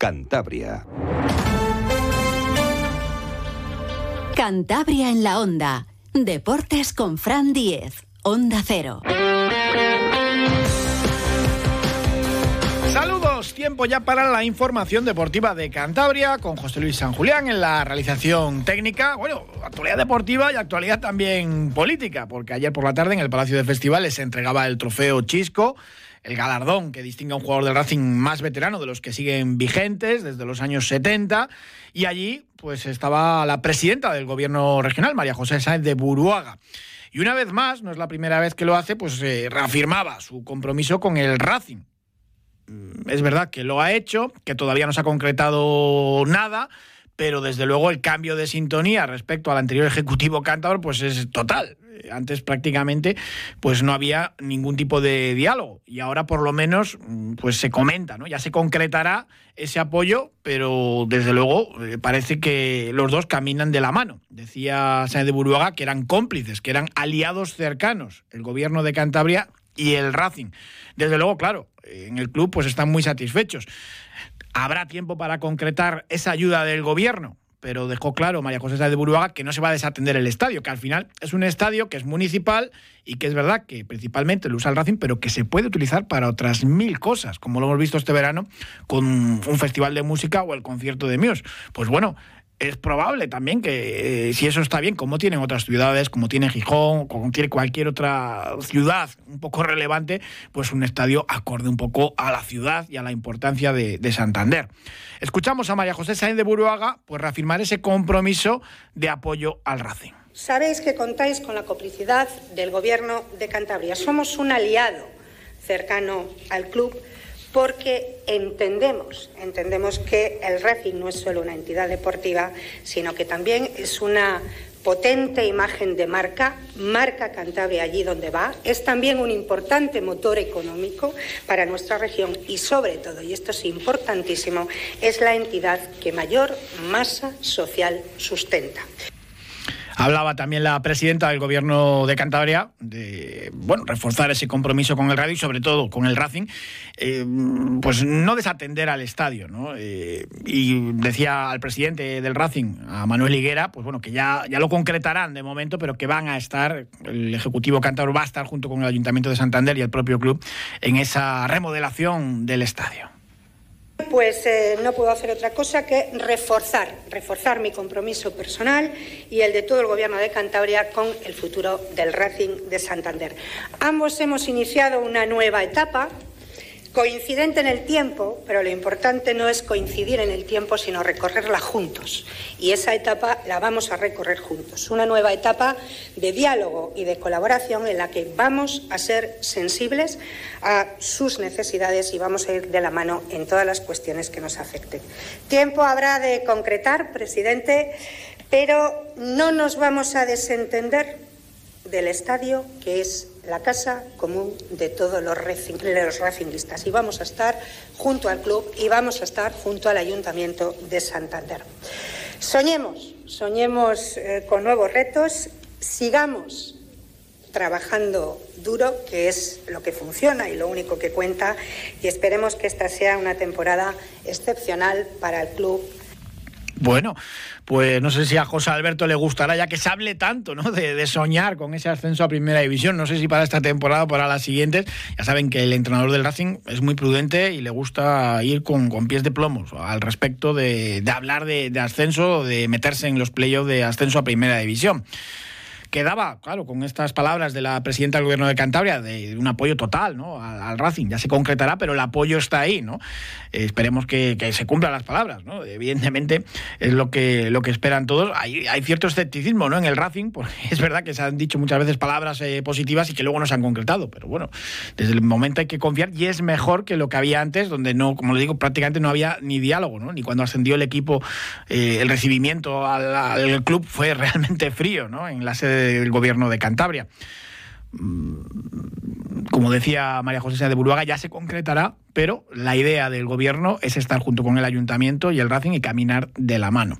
Cantabria. Cantabria en la onda. Deportes con Fran Diez. Onda Cero. Saludos, tiempo ya para la información deportiva de Cantabria con José Luis San Julián en la realización técnica. Bueno, actualidad deportiva y actualidad también política, porque ayer por la tarde en el Palacio de Festivales se entregaba el trofeo Chisco el galardón que distingue a un jugador del Racing más veterano de los que siguen vigentes desde los años 70 y allí pues estaba la presidenta del gobierno regional, María José Sáenz de Buruaga. Y una vez más, no es la primera vez que lo hace, pues eh, reafirmaba su compromiso con el Racing. Mm, es verdad que lo ha hecho, que todavía no se ha concretado nada, pero desde luego el cambio de sintonía respecto al anterior ejecutivo cántabro pues es total. Antes prácticamente pues no había ningún tipo de diálogo y ahora por lo menos mm, pues se comenta, ¿no? Ya se concretará ese apoyo, pero desde luego eh, parece que los dos caminan de la mano. Decía Sáenz de Buruaga que eran cómplices, que eran aliados cercanos, el gobierno de Cantabria y el Racing. Desde luego, claro, en el club pues están muy satisfechos. Habrá tiempo para concretar esa ayuda del gobierno, pero dejó claro María José de Buruaga que no se va a desatender el estadio, que al final es un estadio que es municipal y que es verdad que principalmente lo usa el Racing, pero que se puede utilizar para otras mil cosas, como lo hemos visto este verano con un festival de música o el concierto de Muse. Pues bueno, es probable también que eh, si eso está bien, como tienen otras ciudades, como tiene Gijón, como tiene cualquier otra ciudad un poco relevante, pues un estadio acorde un poco a la ciudad y a la importancia de, Santander. Escuchamos a María José Sáenz de Buruaga pues reafirmar ese compromiso de apoyo al Racing. Sabéis que contáis con la complicidad del Gobierno de Cantabria. Somos un aliado cercano al club porque entendemos, entendemos que el Racing no es solo una entidad deportiva, sino que también es una potente imagen de marca, marca Cantabria allí donde va, es también un importante motor económico para nuestra región y sobre todo, y esto es importantísimo, es la entidad que mayor masa social sustenta. Hablaba también la presidenta del gobierno de Cantabria de bueno, reforzar ese compromiso con el radio y sobre todo con el Racing, eh, pues no desatender al estadio. ¿no? Eh, y decía al presidente del Racing, a Manuel Higuera, pues bueno, que ya, ya lo concretarán de momento, pero que van a estar, el Ejecutivo Cántabro va a estar junto con el Ayuntamiento de Santander y el propio club en esa remodelación del estadio. Pues eh, no puedo hacer otra cosa que reforzar, reforzar mi compromiso personal y el de todo el Gobierno de Cantabria con el futuro del Racing de Santander. Ambos hemos iniciado una nueva etapa Coincidente en el tiempo, pero lo importante no es coincidir en el tiempo, sino recorrerla juntos. Y esa etapa la vamos a recorrer juntos. Una nueva etapa de diálogo y de colaboración en la que vamos a ser sensibles a sus necesidades y vamos a ir de la mano en todas las cuestiones que nos afecten. Tiempo habrá de concretar, presidente, pero no nos vamos a desentender del estadio que es la casa común de todos los, racingistas y vamos a estar junto al club y vamos a estar junto al Ayuntamiento de Santander. Soñemos, soñemos eh, con nuevos retos, sigamos trabajando duro, que es lo que funciona y lo único que cuenta, y esperemos que esta sea una temporada excepcional para el club bueno, pues no sé si a José Alberto le gustará, ya que se hable tanto ¿no? de, soñar con ese ascenso a Primera División. No sé si para esta temporada o para las siguientes. Ya saben que el entrenador del Racing es muy prudente y le gusta ir con, pies de plomos al respecto de, hablar de, de ascenso, de meterse en los playoffs de ascenso a Primera División quedaba, claro, con estas palabras de la presidenta del gobierno de Cantabria, de, un apoyo total ¿no? al, Racing. Ya se concretará, pero el apoyo está ahí, ¿no? Eh, esperemos que, se cumplan las palabras, ¿no? Evidentemente es lo que, lo que esperan todos. Hay, hay cierto escepticismo ¿no? en el Racing, porque es verdad que se han dicho muchas veces palabras eh, positivas y que luego no se han concretado, pero bueno, desde el momento hay que confiar y es mejor que lo que había antes, donde no, como le digo, prácticamente no había ni diálogo, ¿no? Ni cuando ascendió el equipo, eh, el recibimiento al, al, club fue realmente frío, ¿no? En la sede del gobierno de Cantabria. Mm, como decía María José de Buruaga, ya se concretará, pero la idea del gobierno es estar junto con el ayuntamiento y el Racing y caminar de la mano.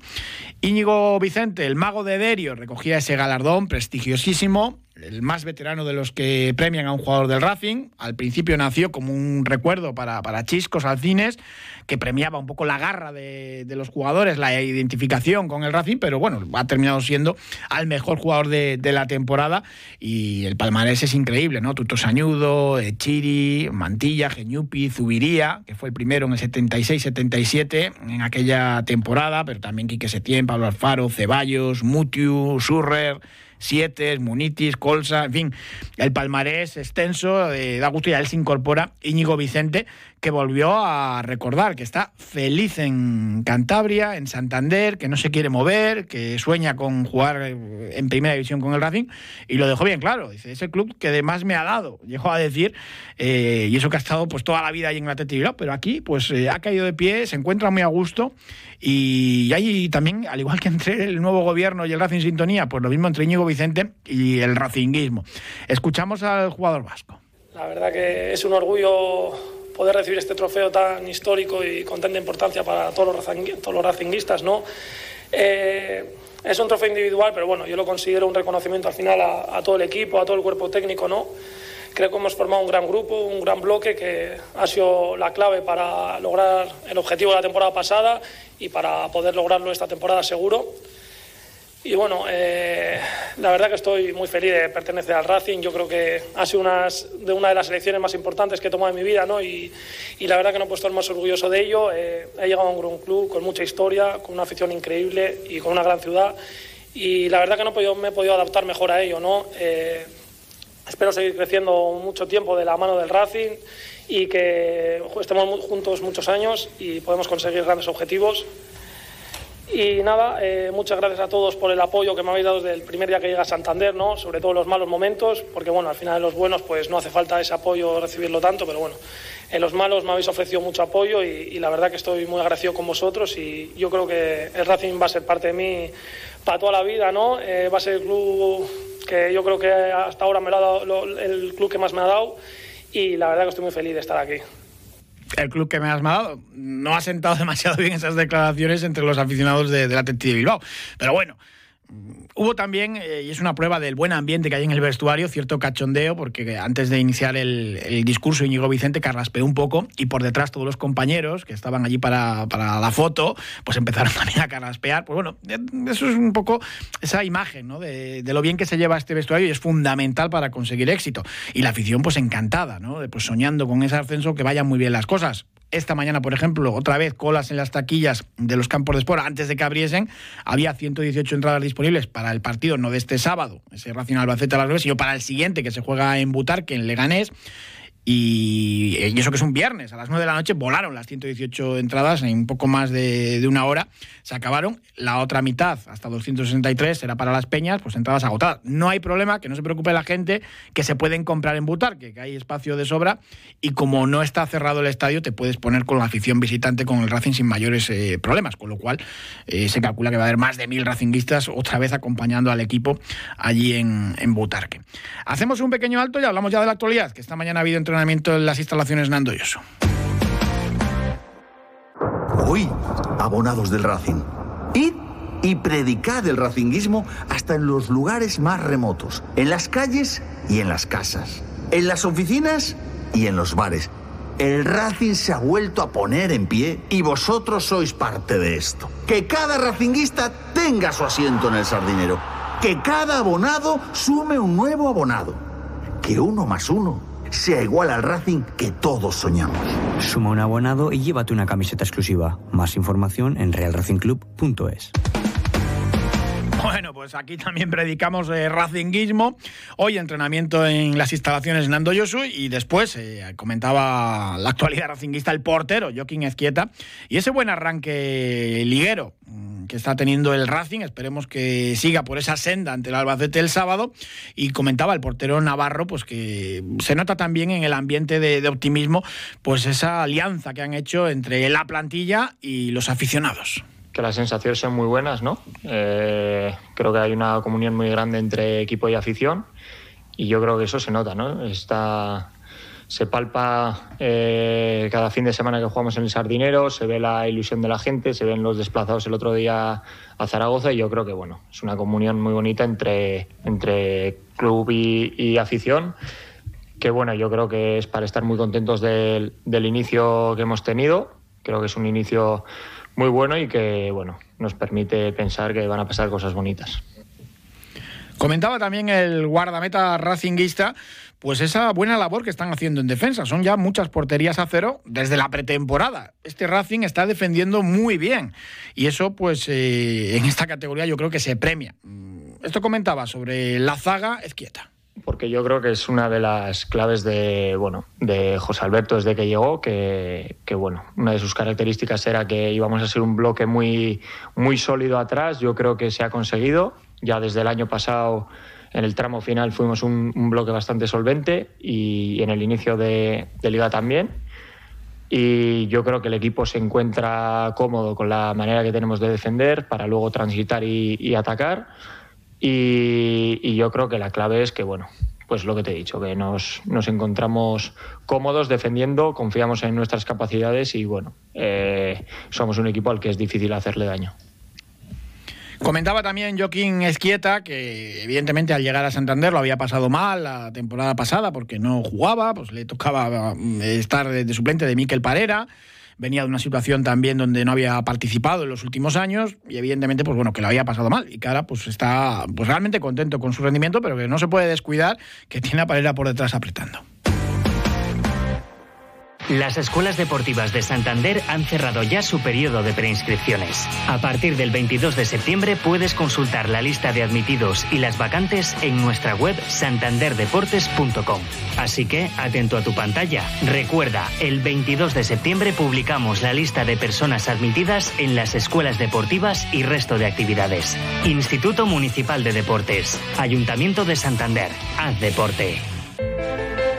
Íñigo Vicente, el mago de Derio, recogía ese galardón prestigiosísimo el más veterano de los que premian a un jugador del Racing. Al principio nació como un recuerdo para, para Chiscos Alcines, que premiaba un poco la garra de, los jugadores, la identificación con el Racing, pero bueno, ha terminado siendo al mejor jugador de, la temporada y el palmarés es increíble, ¿no? Tuto Sañudo, Chiri, Mantilla, Geñupi, Zubiría, que fue el primero en el 76-77 en aquella temporada, pero también Quique Setién, Pablo Alfaro, Ceballos, Mutiu, Surrer. Siete, Munitis, Colsa, en fin, el palmarés extenso, eh, da gusto y a él se incorpora Íñigo Vicente, que volvió a recordar que está feliz en Cantabria, en Santander, que no se quiere mover, que sueña con jugar eh, en primera división con el Racing, y lo dejó bien claro. Dice, es el club que de más me ha dado, llegó a decir, eh, y eso que ha estado pues toda la vida ahí en la Bilbao, pero aquí pues eh, ha caído de pie, se encuentra muy a gusto, y hay también, al igual que entre el nuevo gobierno y el Racing Sintonía, pues lo mismo entre Íñigo Vicente y el Racinguismo. Escuchamos al jugador vasco. La verdad que es un orgullo poder recibir este trofeo tan histórico y con tanta importancia para todos los, racinguistas, ¿no? Eh, es un trofeo individual, pero bueno, yo lo considero un reconocimiento al final a, todo el equipo, a todo el cuerpo técnico, ¿no? Creo que hemos formado un gran grupo, un gran bloque que ha sido la clave para lograr el objetivo de la temporada pasada y para poder lograrlo esta temporada seguro. Y bueno, eh, la verdad que estoy muy feliz de pertenecer al Racing. Yo creo que ha sido unas, de una de las elecciones más importantes que he tomado en mi vida, ¿no? Y, y la verdad que no puedo estar más orgulloso de ello. Eh, he llegado a un gran club con mucha historia, con una afición increíble y con una gran ciudad. Y la verdad que no me he podido adaptar mejor a ello, ¿no? Eh, espero seguir creciendo mucho tiempo de la mano del Racing y que estemos juntos muchos años y podemos conseguir grandes objetivos. Y nada, eh, muchas gracias a todos por el apoyo que me habéis dado desde el primer día que llega a Santander, ¿no? sobre todo los malos momentos, porque bueno, al final en los buenos pues no hace falta ese apoyo recibirlo tanto, pero bueno, en los malos me habéis ofrecido mucho apoyo y, la verdad que estoy muy agradecido con vosotros y yo creo que el Racing va a ser parte de mí para toda la vida, ¿no? Eh, va a ser el club que yo creo que hasta ahora me lo ha dado, el club que más me ha dado y la verdad que estoy muy feliz de estar aquí el club que me has mandado no ha sentado demasiado bien esas declaraciones entre los aficionados de, de la de Bilbao. Pero bueno, Hubo también, eh, y es una prueba del buen ambiente que hay en el vestuario, cierto cachondeo, porque antes de iniciar el, discurso, Íñigo Vicente carraspeó un poco y por detrás todos los compañeros que estaban allí para, la foto, pues empezaron también a carraspear. Pues bueno, eh, eso es un poco esa imagen ¿no? de, lo bien que se lleva este vestuario y es fundamental para conseguir éxito. Y la afición, pues encantada, ¿no? pues soñando con ese ascenso que vayan muy bien las cosas esta mañana, por ejemplo, otra vez colas en las taquillas de los campos de espora antes de que abriesen. Había 118 entradas disponibles para el partido, no de este sábado, ese Racing Albacete a las 9, sino para el siguiente que se juega en Butarque, en Leganés. Y, eso que es un viernes, a las 9 de la noche volaron las 118 entradas en un poco más de, una hora, se acabaron, la otra mitad, hasta 263, será para las peñas, pues entradas agotadas. No hay problema, que no se preocupe la gente, que se pueden comprar en Butarque, que hay espacio de sobra, y como no está cerrado el estadio, te puedes poner con la afición visitante con el Racing sin mayores eh, problemas, con lo cual eh, se calcula que va a haber más de mil racinguistas otra vez acompañando al equipo allí en, en Butarque. Hacemos un pequeño alto y hablamos ya de la actualidad, que esta mañana ha habido entre en las instalaciones Nando Yoso. Hoy, abonados del Racing. Id y predicad el racinguismo hasta en los lugares más remotos, en las calles y en las casas, en las oficinas y en los bares. El Racing se ha vuelto a poner en pie y vosotros sois parte de esto. Que cada racinguista tenga su asiento en el sardinero. Que cada abonado sume un nuevo abonado. Que uno más uno sea igual al Racing que todos soñamos. Suma un abonado y llévate una camiseta exclusiva. Más información en realracingclub.es. Bueno, pues aquí también predicamos eh, racinguismo. Hoy entrenamiento en las instalaciones Nando Yosu y después eh, comentaba la actualidad racinguista el portero Joaquín Ezquieta y ese buen arranque liguero mm, que está teniendo el Racing, esperemos que siga por esa senda ante el Albacete el sábado. Y comentaba el portero Navarro pues que se nota también en el ambiente de, de optimismo pues esa alianza que han hecho entre la plantilla y los aficionados que las sensaciones son muy buenas, ¿no? Eh, creo que hay una comunión muy grande entre equipo y afición y yo creo que eso se nota, ¿no? Está, se palpa eh, cada fin de semana que jugamos en el Sardinero, se ve la ilusión de la gente, se ven los desplazados el otro día a Zaragoza y yo creo que, bueno, es una comunión muy bonita entre, entre club y, afición. Que bueno, yo creo que es para estar muy contentos del, del inicio que hemos tenido. Creo que es un inicio muy bueno y que bueno nos permite pensar que van a pasar cosas bonitas. Comentaba también el guardameta racinguista, pues esa buena labor que están haciendo en defensa. Son ya muchas porterías a cero desde la pretemporada. Este Racing está defendiendo muy bien y eso, pues eh, en esta categoría yo creo que se premia. Mm, esto comentaba sobre la zaga Ezquieta porque yo creo que es una de las claves de bueno de José Alberto desde que llegó que, que, bueno una de sus características era que íbamos a ser un bloque muy muy sólido atrás. Yo creo que se ha conseguido. Ya desde el año pasado en el tramo final fuimos un, bloque bastante solvente y en el inicio de, liga también. Y yo creo que el equipo se encuentra cómodo con la manera que tenemos de defender para luego transitar y atacar y, yo creo que la clave es que, bueno, pues lo que te he dicho, que nos, nos encontramos cómodos defendiendo, confiamos en nuestras capacidades y, bueno, eh, somos un equipo al que es difícil hacerle daño. Comentaba también Joaquín Esquieta que evidentemente al llegar a Santander lo había pasado mal la temporada pasada porque no jugaba, pues le tocaba eh, estar de suplente de Miquel Parera venía de una situación también donde no había participado en los últimos años y evidentemente pues bueno que lo había pasado mal y que ahora pues está pues realmente contento con su rendimiento pero que no se puede descuidar que tiene a Parera por detrás apretando. Las escuelas deportivas de Santander han cerrado ya su periodo de preinscripciones. A partir del 22 de septiembre puedes consultar la lista de admitidos y las vacantes en nuestra web santanderdeportes.com. Así que, atento a tu pantalla. Recuerda, el 22 de septiembre publicamos la lista de personas admitidas en las escuelas deportivas y resto de actividades. Instituto Municipal de Deportes. Ayuntamiento de Santander. Haz deporte.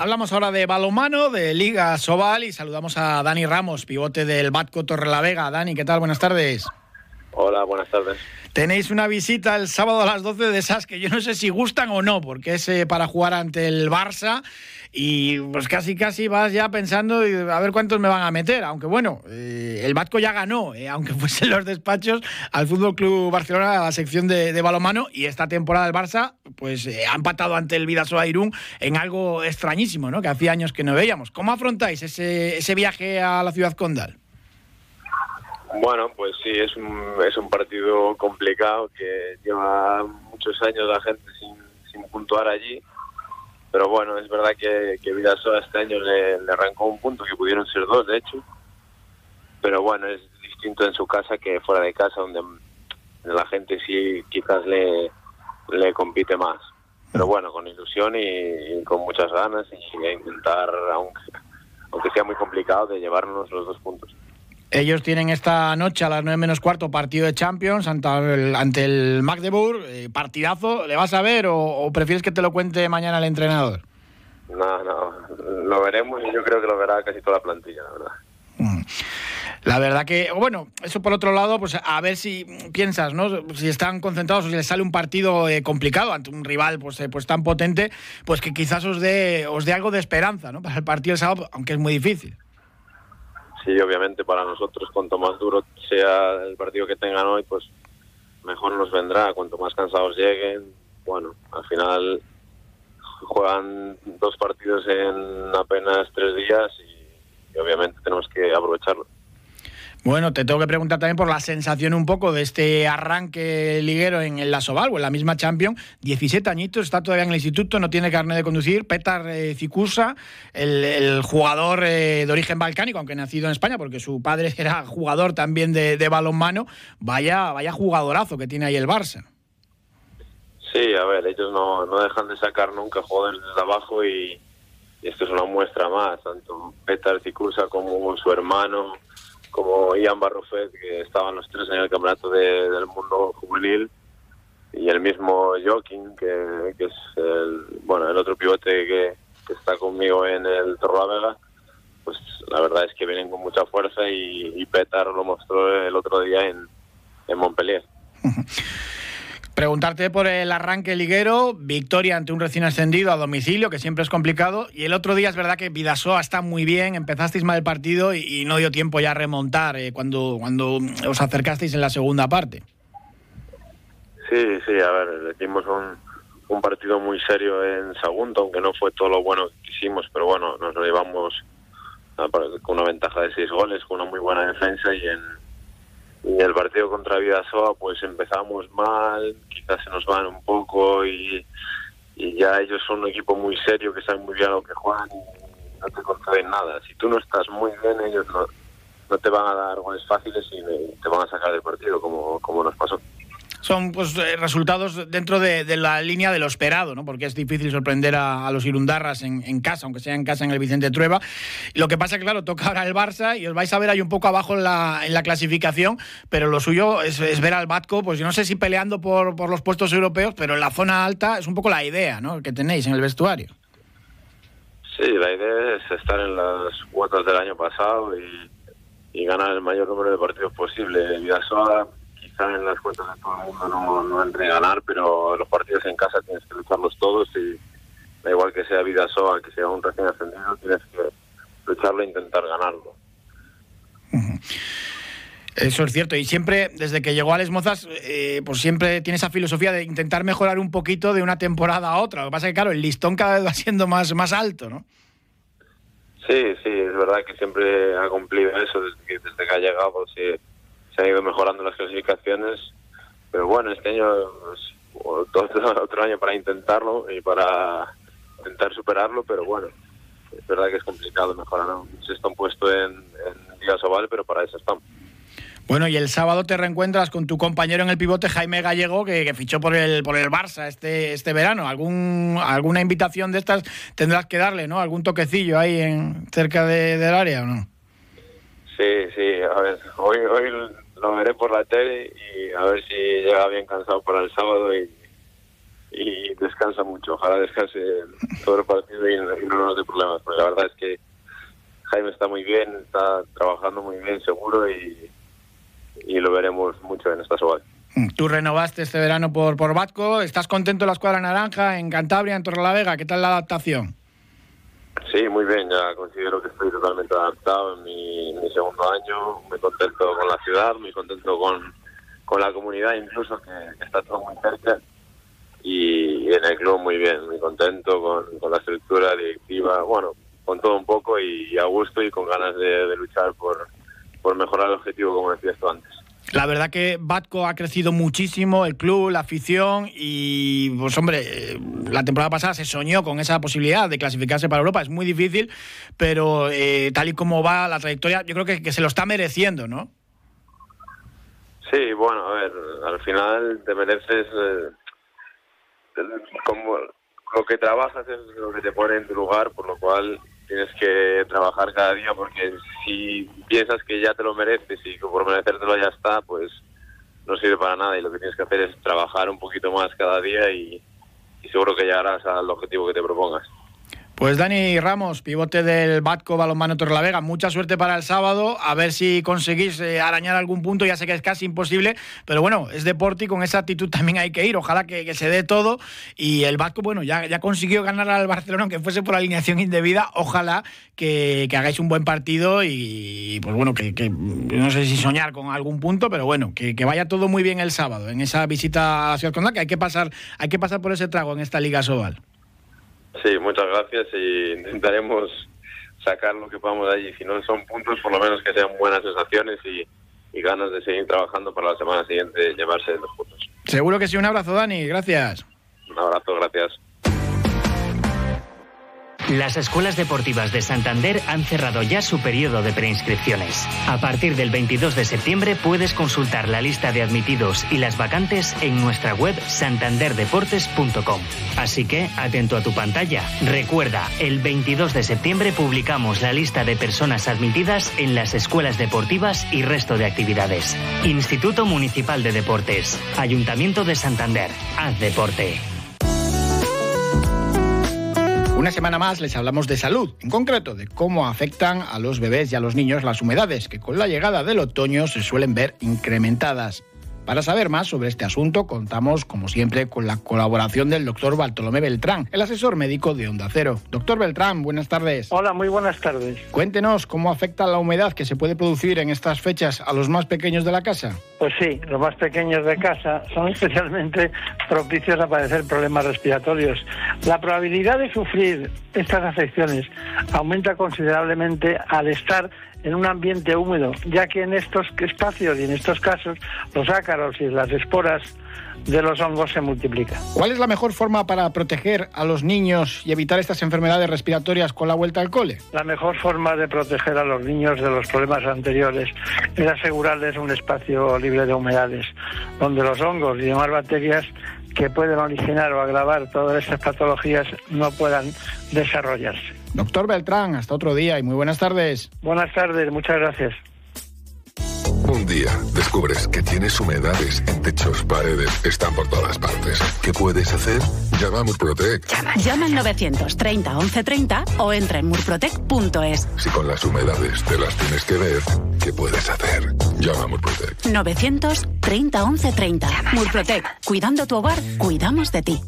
Hablamos ahora de balomano, de Liga Sobal y saludamos a Dani Ramos, pivote del Batco Torrelavega. Dani, ¿qué tal? Buenas tardes. Hola, buenas tardes. Tenéis una visita el sábado a las 12 de esas que yo no sé si gustan o no, porque es eh, para jugar ante el Barça y pues casi casi vas ya pensando a ver cuántos me van a meter, aunque bueno, eh, el Batco ya ganó, eh, aunque fuese en los despachos, al Fútbol Club Barcelona, la sección de, de balomano, y esta temporada el Barça pues ha empatado ante el Vidasoa Irún en algo extrañísimo, ¿no? que hacía años que no veíamos. ¿Cómo afrontáis ese viaje a la ciudad condal? Bueno, pues sí, es un, es un partido complicado que lleva muchos años la gente sin, sin puntuar allí pero bueno, es verdad que, que este año le, arrancó un punto, que pudieron ser dos, de hecho. Pero bueno, es distinto en su casa que fuera de casa, donde la gente sí quizás le, le compite más. Pero bueno, con ilusión y, con muchas ganas y a intentar, aunque, aunque sea muy complicado, de llevarnos los dos puntos. Ellos tienen esta noche a las 9 menos cuarto partido de Champions ante el, Magdeburg. Eh, partidazo, ¿le vas a ver o, prefieres que te lo cuente mañana el entrenador? No, no, lo veremos y yo creo que lo verá casi toda la plantilla, la verdad. Mm. La verdad que, bueno, eso por otro lado, pues a ver si piensas, ¿no? Si están concentrados o si les sale un partido eh, complicado ante un rival pues, eh, pues tan potente, pues que quizás os dé, os dé algo de esperanza, ¿no? Para el partido del sábado, aunque es muy difícil sí, obviamente para nosotros cuanto más duro sea el partido que tengan hoy, pues mejor nos vendrá. Cuanto más cansados lleguen, bueno, al final juegan dos partidos en apenas tres días y obviamente tenemos que aprovecharlo. Bueno, te tengo que preguntar también por la sensación un poco de este arranque liguero en la Soval o en la misma Champions. 17 añitos, está todavía en el instituto, no tiene carnet de conducir. Petar eh, el, jugador eh, de origen balcánico, aunque nacido en España, porque su padre era jugador también de, de balonmano. Vaya, vaya jugadorazo que tiene ahí el Barça. Sí, a ver, ellos no, no dejan de sacar nunca jugadores desde abajo y, esto es una muestra más. Tanto Petar Cicusa como su hermano como Ian Barrofet, que estaban los tres en el campeonato del mundo juvenil, y el mismo Joaquín, que, es el, bueno, el otro pivote que, está conmigo en el Torlavega, pues la verdad es que vienen con mucha fuerza y, Petar lo mostró el otro día en Montpellier. Preguntarte por el arranque liguero, victoria ante un recién ascendido a domicilio, que siempre es complicado. Y el otro día es verdad que Vidasoa está muy bien, empezasteis mal el partido y, no dio tiempo ya a remontar eh, cuando, cuando os acercasteis en la segunda parte. Sí, sí, a ver, hicimos un, un partido muy serio en Sagunto, aunque no fue todo lo bueno que hicimos, pero bueno, nos lo llevamos con una ventaja de seis goles, con una muy buena defensa y en, y el partido contra Vidasoa pues empezamos mal, quizás se nos van un poco y, y ya ellos son un equipo muy serio que saben muy bien lo que juegan y no te conceden nada. Si tú no estás muy bien, ellos no, no te van a dar goles fáciles y te van a sacar del partido como, como nos pasó son pues eh, resultados dentro de, la línea de lo esperado, ¿no? Porque es difícil sorprender a, los Irundarras en, en, casa, aunque sea en casa en el Vicente Trueba. Lo que pasa claro, toca ahora el Barça y os vais a ver ahí un poco abajo en la, en la clasificación, pero lo suyo es, ver al Batco, pues yo no sé si peleando por, por los puestos europeos, pero en la zona alta es un poco la idea, ¿no? Que tenéis en el vestuario. Sí, la idea es estar en las cuotas del año pasado y, y ganar el mayor número de partidos posible. Vidasoa en las cuentas de todo el mundo no, no ganar, pero los partidos en casa tienes que lucharlos todos y da igual que sea Vidasoa, que sea un recién ascendido, tienes que lucharlo e intentar ganarlo. Eso es cierto, y siempre, desde que llegó Alex Mozas, eh, pues siempre tiene esa filosofía de intentar mejorar un poquito de una temporada a otra. Lo que pasa es que, claro, el listón cada vez va siendo más, más alto, ¿no? Sí, sí, es verdad que siempre ha cumplido eso desde que, desde que ha llegado. Pues, sí se han ido mejorando las clasificaciones, pero bueno, este año es otro, otro año para intentarlo y para intentar superarlo, pero bueno, es verdad que es complicado mejorar. ¿no? Se están puesto en, en Liga Sobal, pero para eso estamos. Bueno, y el sábado te reencuentras con tu compañero en el pivote, Jaime Gallego, que, que, fichó por el por el Barça este este verano. ¿Algún, ¿Alguna invitación de estas tendrás que darle, no? ¿Algún toquecillo ahí en cerca de, del área o no? Sí, sí, a ver, hoy, hoy lo veré por la tele y a ver si llega bien cansado para el sábado y, y descansa mucho. Ojalá descanse todo el partido y, no nos dé problemas, porque la verdad es que Jaime está muy bien, está trabajando muy bien seguro y, y lo veremos mucho en esta soba. Tú renovaste este verano por, por Batco, ¿estás contento en la escuadra naranja, en Cantabria, en Torrelavega? ¿Qué tal la adaptación? Sí, muy bien, ya considero que estoy totalmente adaptado en mi, segundo año, muy contento con la ciudad, muy contento con, con la comunidad incluso, que, está todo muy cerca, y, en el club muy bien, muy contento con, con, la estructura directiva, bueno, con todo un poco y, y a gusto y con ganas de, de luchar por, por mejorar el objetivo, como decías tú antes. La verdad que Batco ha crecido muchísimo, el club, la afición y, pues hombre, la temporada pasada se soñó con esa posibilidad de clasificarse para Europa. Es muy difícil, pero eh, tal y como va la trayectoria, yo creo que, que, se lo está mereciendo, ¿no? Sí, bueno, a ver, al final te mereces eh, como lo que trabajas es lo que te pone en tu lugar, por lo cual tienes que trabajar cada día porque si piensas que ya te lo mereces y que por merecértelo ya está, pues no sirve para nada y lo que tienes que hacer es trabajar un poquito más cada día y, y seguro que llegarás al objetivo que te propongas. Pues Dani Ramos, pivote del Batco Balonmano Torrelavega, mucha suerte para el sábado, a ver si conseguís eh, arañar algún punto, ya sé que es casi imposible, pero bueno, es deporte y con esa actitud también hay que ir, ojalá que, se dé todo y el Batco, bueno, ya, ya consiguió ganar al Barcelona, aunque fuese por alineación indebida, ojalá que, hagáis un buen partido y pues bueno, que, que, no sé si soñar con algún punto, pero bueno, que, vaya todo muy bien el sábado en esa visita a Ciudad Condal, que hay que pasar, hay que pasar por ese trago en esta Liga Sobal. Sí, muchas gracias y intentaremos sacar lo que podamos de allí. Si no son puntos, por lo menos que sean buenas sensaciones y, y ganas de seguir trabajando para la semana siguiente llevarse los puntos. Seguro que sí. Un abrazo, Dani. Gracias. Un abrazo, gracias. Las escuelas deportivas de Santander han cerrado ya su periodo de preinscripciones. A partir del 22 de septiembre puedes consultar la lista de admitidos y las vacantes en nuestra web santanderdeportes.com. Así que, atento a tu pantalla. Recuerda, el 22 de septiembre publicamos la lista de personas admitidas en las escuelas deportivas y resto de actividades. Instituto Municipal de Deportes. Ayuntamiento de Santander. Haz deporte. Una semana más les hablamos de salud, en concreto de cómo afectan a los bebés y a los niños las humedades, que con la llegada del otoño se suelen ver incrementadas. Para saber más sobre este asunto, contamos, como siempre, con la colaboración del doctor Bartolomé Beltrán, el asesor médico de Onda Cero. Doctor Beltrán, buenas tardes. Hola, muy buenas tardes. Cuéntenos cómo afecta la humedad que se puede producir en estas fechas a los más pequeños de la casa. Pues sí, los más pequeños de casa son especialmente propicios a padecer problemas respiratorios. La probabilidad de sufrir estas afecciones aumenta considerablemente al estar en un ambiente húmedo, ya que en estos espacios y en estos casos los ácaros y las esporas de los hongos se multiplican. ¿Cuál es la mejor forma para proteger a los niños y evitar estas enfermedades respiratorias con la vuelta al cole? La mejor forma de proteger a los niños de los problemas anteriores es asegurarles un espacio libre de humedades, donde los hongos y demás bacterias que pueden originar o agravar todas estas patologías no puedan desarrollarse. Doctor Beltrán, hasta otro día y muy buenas tardes. Buenas tardes, muchas gracias. Un día descubres que tienes humedades en techos, paredes, están por todas partes. ¿Qué puedes hacer? Llama a Murprotec. Llama, llama al 930 1130 o entra en murprotec.es. Si con las humedades te las tienes que ver, ¿qué puedes hacer? Llama a Murprotec. 930 1130. Murprotec. Cuidando tu hogar, cuidamos de ti.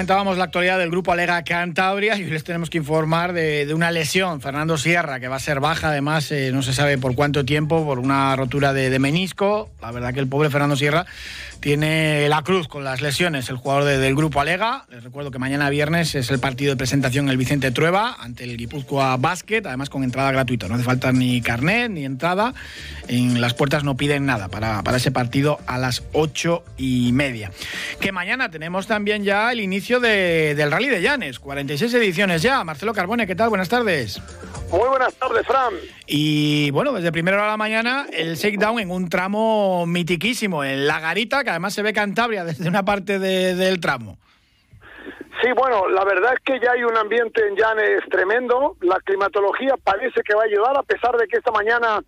Comentábamos la actualidad del grupo Alega Cantabria y hoy les tenemos que informar de, de una lesión. Fernando Sierra, que va a ser baja, además, eh, no se sabe por cuánto tiempo, por una rotura de, de menisco. La verdad que el pobre Fernando Sierra tiene la cruz con las lesiones, el jugador de- del grupo Alega. Les recuerdo que mañana viernes es el partido de presentación en el Vicente Trueba ante el Guipúzcoa Basket, además con entrada gratuita. No hace falta ni carnet ni entrada. En las puertas no piden nada para, para ese partido a las ocho y media. Que mañana tenemos también ya el inicio de- del Rally de Llanes, 46 ediciones ya. Marcelo Carbone, ¿qué tal? Buenas tardes. Muy buenas tardes, Fran. Y bueno, desde primera hora de la mañana, el shakedown en un tramo mitiquísimo, en La Garita, que además se ve Cantabria desde una parte de- del tramo. Sí, bueno, la verdad es que ya hay un ambiente en Llanes tremendo. La climatología parece que va a ayudar, a pesar de que esta mañana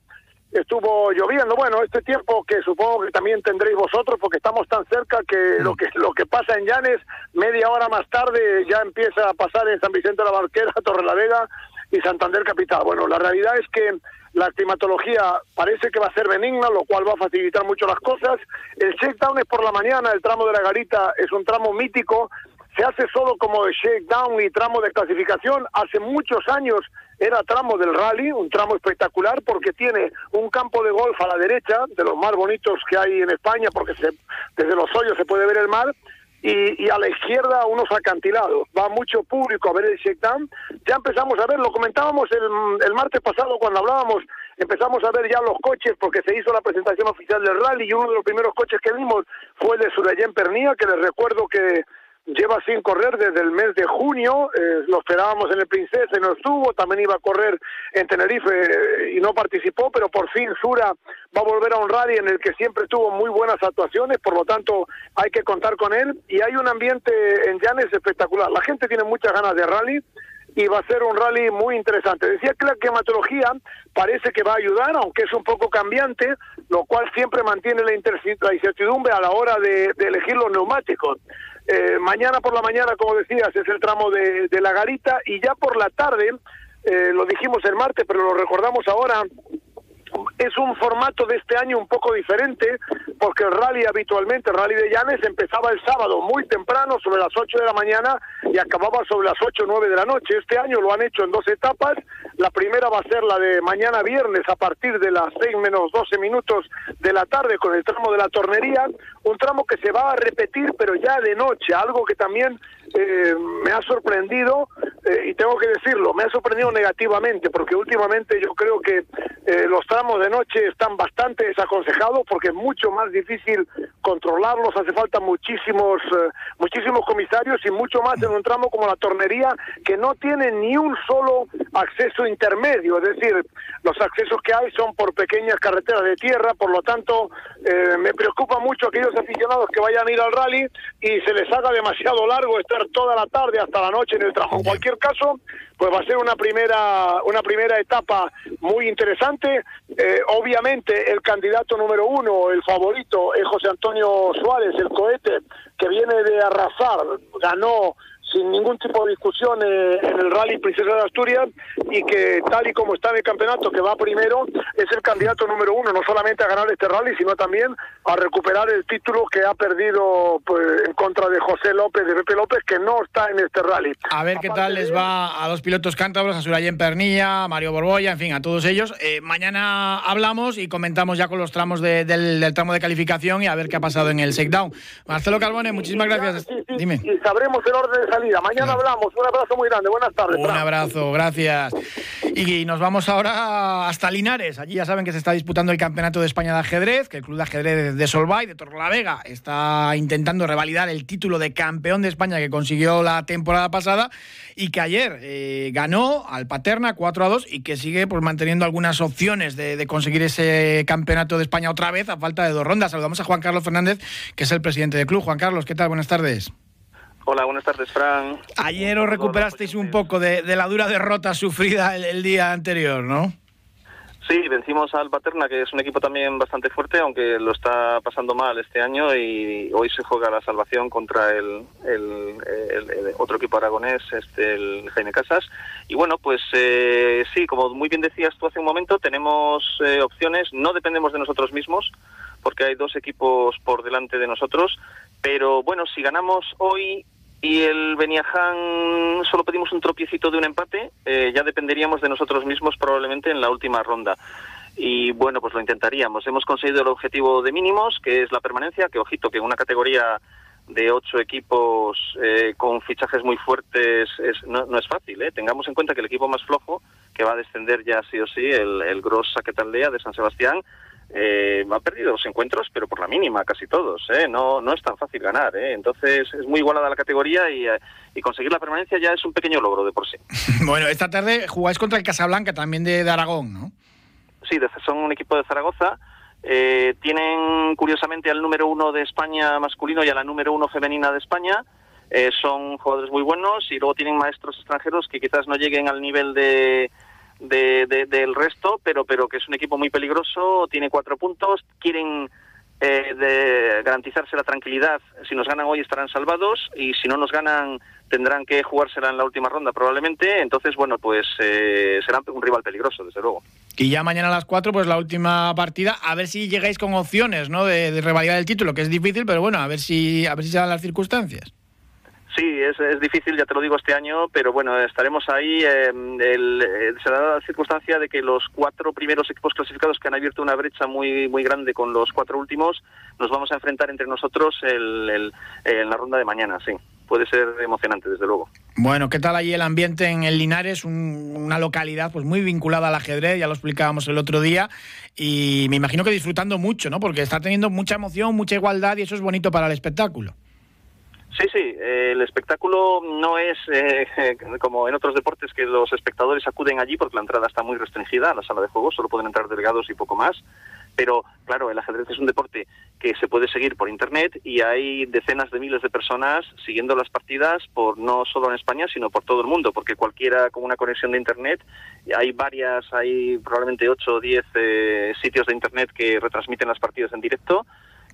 estuvo lloviendo. Bueno, este tiempo que supongo que también tendréis vosotros, porque estamos tan cerca que lo que lo que pasa en Llanes, media hora más tarde ya empieza a pasar en San Vicente de la Barquera, Torrelavega y Santander Capital. Bueno, la realidad es que la climatología parece que va a ser benigna, lo cual va a facilitar mucho las cosas. El shakedown es por la mañana, el tramo de la garita es un tramo mítico, se hace solo como shakedown y tramo de clasificación. Hace muchos años era tramo del rally, un tramo espectacular porque tiene un campo de golf a la derecha, de los más bonitos que hay en España, porque desde los hoyos se puede ver el mar, y, y a la izquierda unos acantilados. Va mucho público a ver el shakedown. Ya empezamos a ver, lo comentábamos el, el martes pasado cuando hablábamos, empezamos a ver ya los coches porque se hizo la presentación oficial del rally y uno de los primeros coches que vimos fue el de Surayén Pernía, que les recuerdo que lleva sin correr desde el mes de junio, eh, lo esperábamos en el Princesa y no estuvo, también iba a correr en Tenerife eh, y no participó, pero por fin Sura va a volver a un rally en el que siempre tuvo muy buenas actuaciones, por lo tanto hay que contar con él y hay un ambiente en Llanes espectacular, la gente tiene muchas ganas de rally y va a ser un rally muy interesante. Decía que la climatología parece que va a ayudar, aunque es un poco cambiante, lo cual siempre mantiene la, incertidumbre a la hora de, de elegir los neumáticos. Eh, mañana por la mañana, como decías, es el tramo de, la garita y ya por la tarde, eh, lo dijimos el martes, pero lo recordamos ahora, es un formato de este año un poco diferente, porque el rally habitualmente, el rally de Llanes, empezaba el sábado muy temprano, sobre las 8 de la mañana, y acababa sobre las 8 o 9 de la noche. Este año lo han hecho en dos etapas. La primera va a ser la de mañana viernes a partir de las 6 menos 12 minutos de la tarde con el tramo de la tornería, un tramo que se va a repetir pero ya de noche, algo que también eh, me ha sorprendido eh, y tengo que decirlo, me ha sorprendido negativamente porque últimamente yo creo que eh, los tramos de noche están bastante desaconsejados porque es mucho más difícil controlarlos, hace falta muchísimos muchísimos comisarios y mucho más en un tramo como la tornería que no tiene ni un solo acceso intermedio, es decir, los accesos que hay son por pequeñas carreteras de tierra, por lo tanto me preocupa mucho aquellos aficionados que vayan a ir al rally y se les haga demasiado largo estar toda la tarde hasta la noche en el trabajo. En cualquier caso, pues va a ser una primera, una primera etapa muy interesante. Eh, obviamente el candidato número uno, el favorito, es José Antonio Suárez, el cohete, que viene de arrasar, ganó sin ningún tipo de discusión eh, en el Rally Princesa de Asturias y que tal y como está en el campeonato que va primero es el candidato número uno no solamente a ganar este rally sino también a recuperar el título que ha perdido pues, en contra de José López de Pepe López que no está en este rally. A ver qué tal les va a los pilotos cántabros a Surayen Pernilla Mario Borboya en fin a todos ellos. Eh, mañana hablamos y comentamos ya con los tramos del, tramo de calificación y a ver qué ha pasado en el shakedown. Marcelo Calvone muchísimas gracias. dime. Y sabremos el orden de Mañana hablamos. Un abrazo muy grande. Buenas tardes. Un abrazo, gracias. Y nos vamos ahora hasta Linares. Allí ya saben que se está disputando el Campeonato de España de Ajedrez, que el Club de Ajedrez de Solvay, de Torrelavega, está intentando revalidar el título de campeón de España que consiguió la temporada pasada y que ayer eh, ganó al Paterna 4 a 2 y que sigue pues, manteniendo algunas opciones de, de, conseguir ese Campeonato de España otra vez a falta de dos rondas. Saludamos a Juan Carlos Fernández, que es el presidente del club. Juan Carlos, ¿qué tal? Buenas tardes. Hola, buenas tardes, Fran. Ayer os recuperasteis un poco de, la dura derrota sufrida el, día anterior, ¿no? Sí, vencimos al Paterna, que es un equipo también bastante fuerte, aunque lo está pasando mal este año y hoy se juega la salvación contra el, otro equipo aragonés, este, el Jaime Casas. Y bueno, pues eh, sí, como muy bien decías tú hace un momento, tenemos eh, opciones, no dependemos de nosotros mismos, porque hay dos equipos por delante de nosotros, pero bueno, si ganamos hoy y el Beniaján solo pedimos un tropiecito de un empate, eh, ya dependeríamos de nosotros mismos probablemente en la última ronda. Y bueno, pues lo intentaríamos. Hemos conseguido el objetivo de mínimos, que es la permanencia, que ojito, que en una categoría de ocho equipos eh, con fichajes muy fuertes es, no, es fácil. ¿eh? Tengamos en cuenta que el equipo más flojo, que va a descender ya sí o sí, el, el Gros Saquetaldea de San Sebastián, eh, ha perdido los encuentros, pero por la mínima, casi todos. ¿eh? No, no es tan fácil ganar. ¿eh? Entonces es muy igualada la categoría y, eh, y, conseguir la permanencia ya es un pequeño logro de por sí. bueno, esta tarde jugáis contra el Casablanca, también de, Aragón, ¿no? Sí, son un equipo de Zaragoza. Eh, tienen curiosamente al número uno de España masculino y a la número uno femenina de España. son jugadores muy buenos y luego tienen maestros extranjeros que quizás no lleguen al nivel de de, del resto, pero, pero que es un equipo muy peligroso, tiene cuatro puntos, quieren eh, de garantizarse la tranquilidad. Si nos ganan hoy estarán salvados y si no nos ganan tendrán que jugársela en la última ronda probablemente. Entonces, bueno, pues eh, será un rival peligroso, desde luego. Y ya mañana a las cuatro, pues la última partida, a ver si llegáis con opciones, ¿no? De, de revalidar el título, que es difícil, pero bueno, a ver si, a ver si se dan las circunstancias. Sí, es, es difícil, ya te lo digo este año, pero bueno, estaremos ahí. Em, eh, se da la circunstancia de que los cuatro primeros equipos clasificados que han abierto una brecha muy muy grande con los cuatro últimos, nos vamos a enfrentar entre nosotros el, en la ronda de mañana, sí. Puede ser emocionante, desde luego. Bueno, ¿qué tal allí el ambiente en el Linares? una localidad pues muy vinculada al ajedrez, ya lo explicábamos el otro día, y me imagino que disfrutando mucho, ¿no? Porque está teniendo mucha emoción, mucha igualdad y eso es bonito para el espectáculo. Sí, sí, el espectáculo no es eh, como en otros deportes que los espectadores acuden allí porque la entrada está muy restringida a la sala de juegos, solo pueden entrar delegados y poco más. Pero claro, el ajedrez es un deporte que se puede seguir por internet y hay decenas de miles de personas siguiendo las partidas por no solo en España, sino por todo el mundo, porque cualquiera con una conexión de internet, hay varias, hay probablemente 8 o 10 eh, sitios de internet que retransmiten las partidas en directo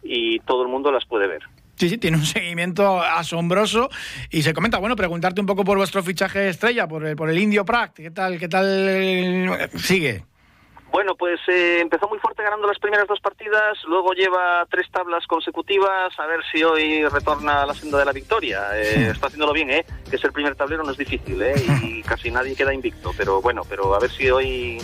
y todo el mundo las puede ver. Sí, sí, tiene un seguimiento asombroso y se comenta, bueno, preguntarte un poco por vuestro fichaje estrella, por el, por el Indio Pract, ¿qué tal, qué tal sigue? Bueno, pues eh, empezó muy fuerte ganando las primeras dos partidas, luego lleva tres tablas consecutivas, a ver si hoy retorna a la senda de la victoria. Eh, está haciéndolo bien, ¿eh? Que ser el primer tablero no es difícil, ¿eh? Y casi nadie queda invicto, pero bueno, pero a ver si hoy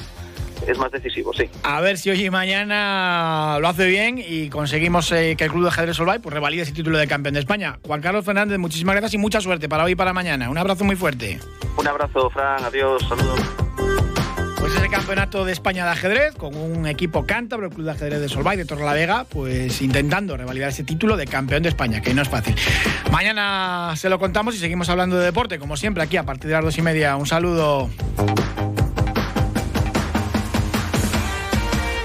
es más decisivo, sí. A ver si hoy y mañana lo hace bien y conseguimos eh, que el Club de Ajedrez Solvay pues, revalide ese título de campeón de España. Juan Carlos Fernández, muchísimas gracias y mucha suerte para hoy y para mañana. Un abrazo muy fuerte. Un abrazo, Fran, adiós, saludos. Pues ese campeonato de España de ajedrez con un equipo cántabro, el Club de Ajedrez de Solvay de Torrelavega, pues intentando revalidar ese título de campeón de España, que no es fácil. Mañana se lo contamos y seguimos hablando de deporte, como siempre, aquí a partir de las dos y media. Un saludo.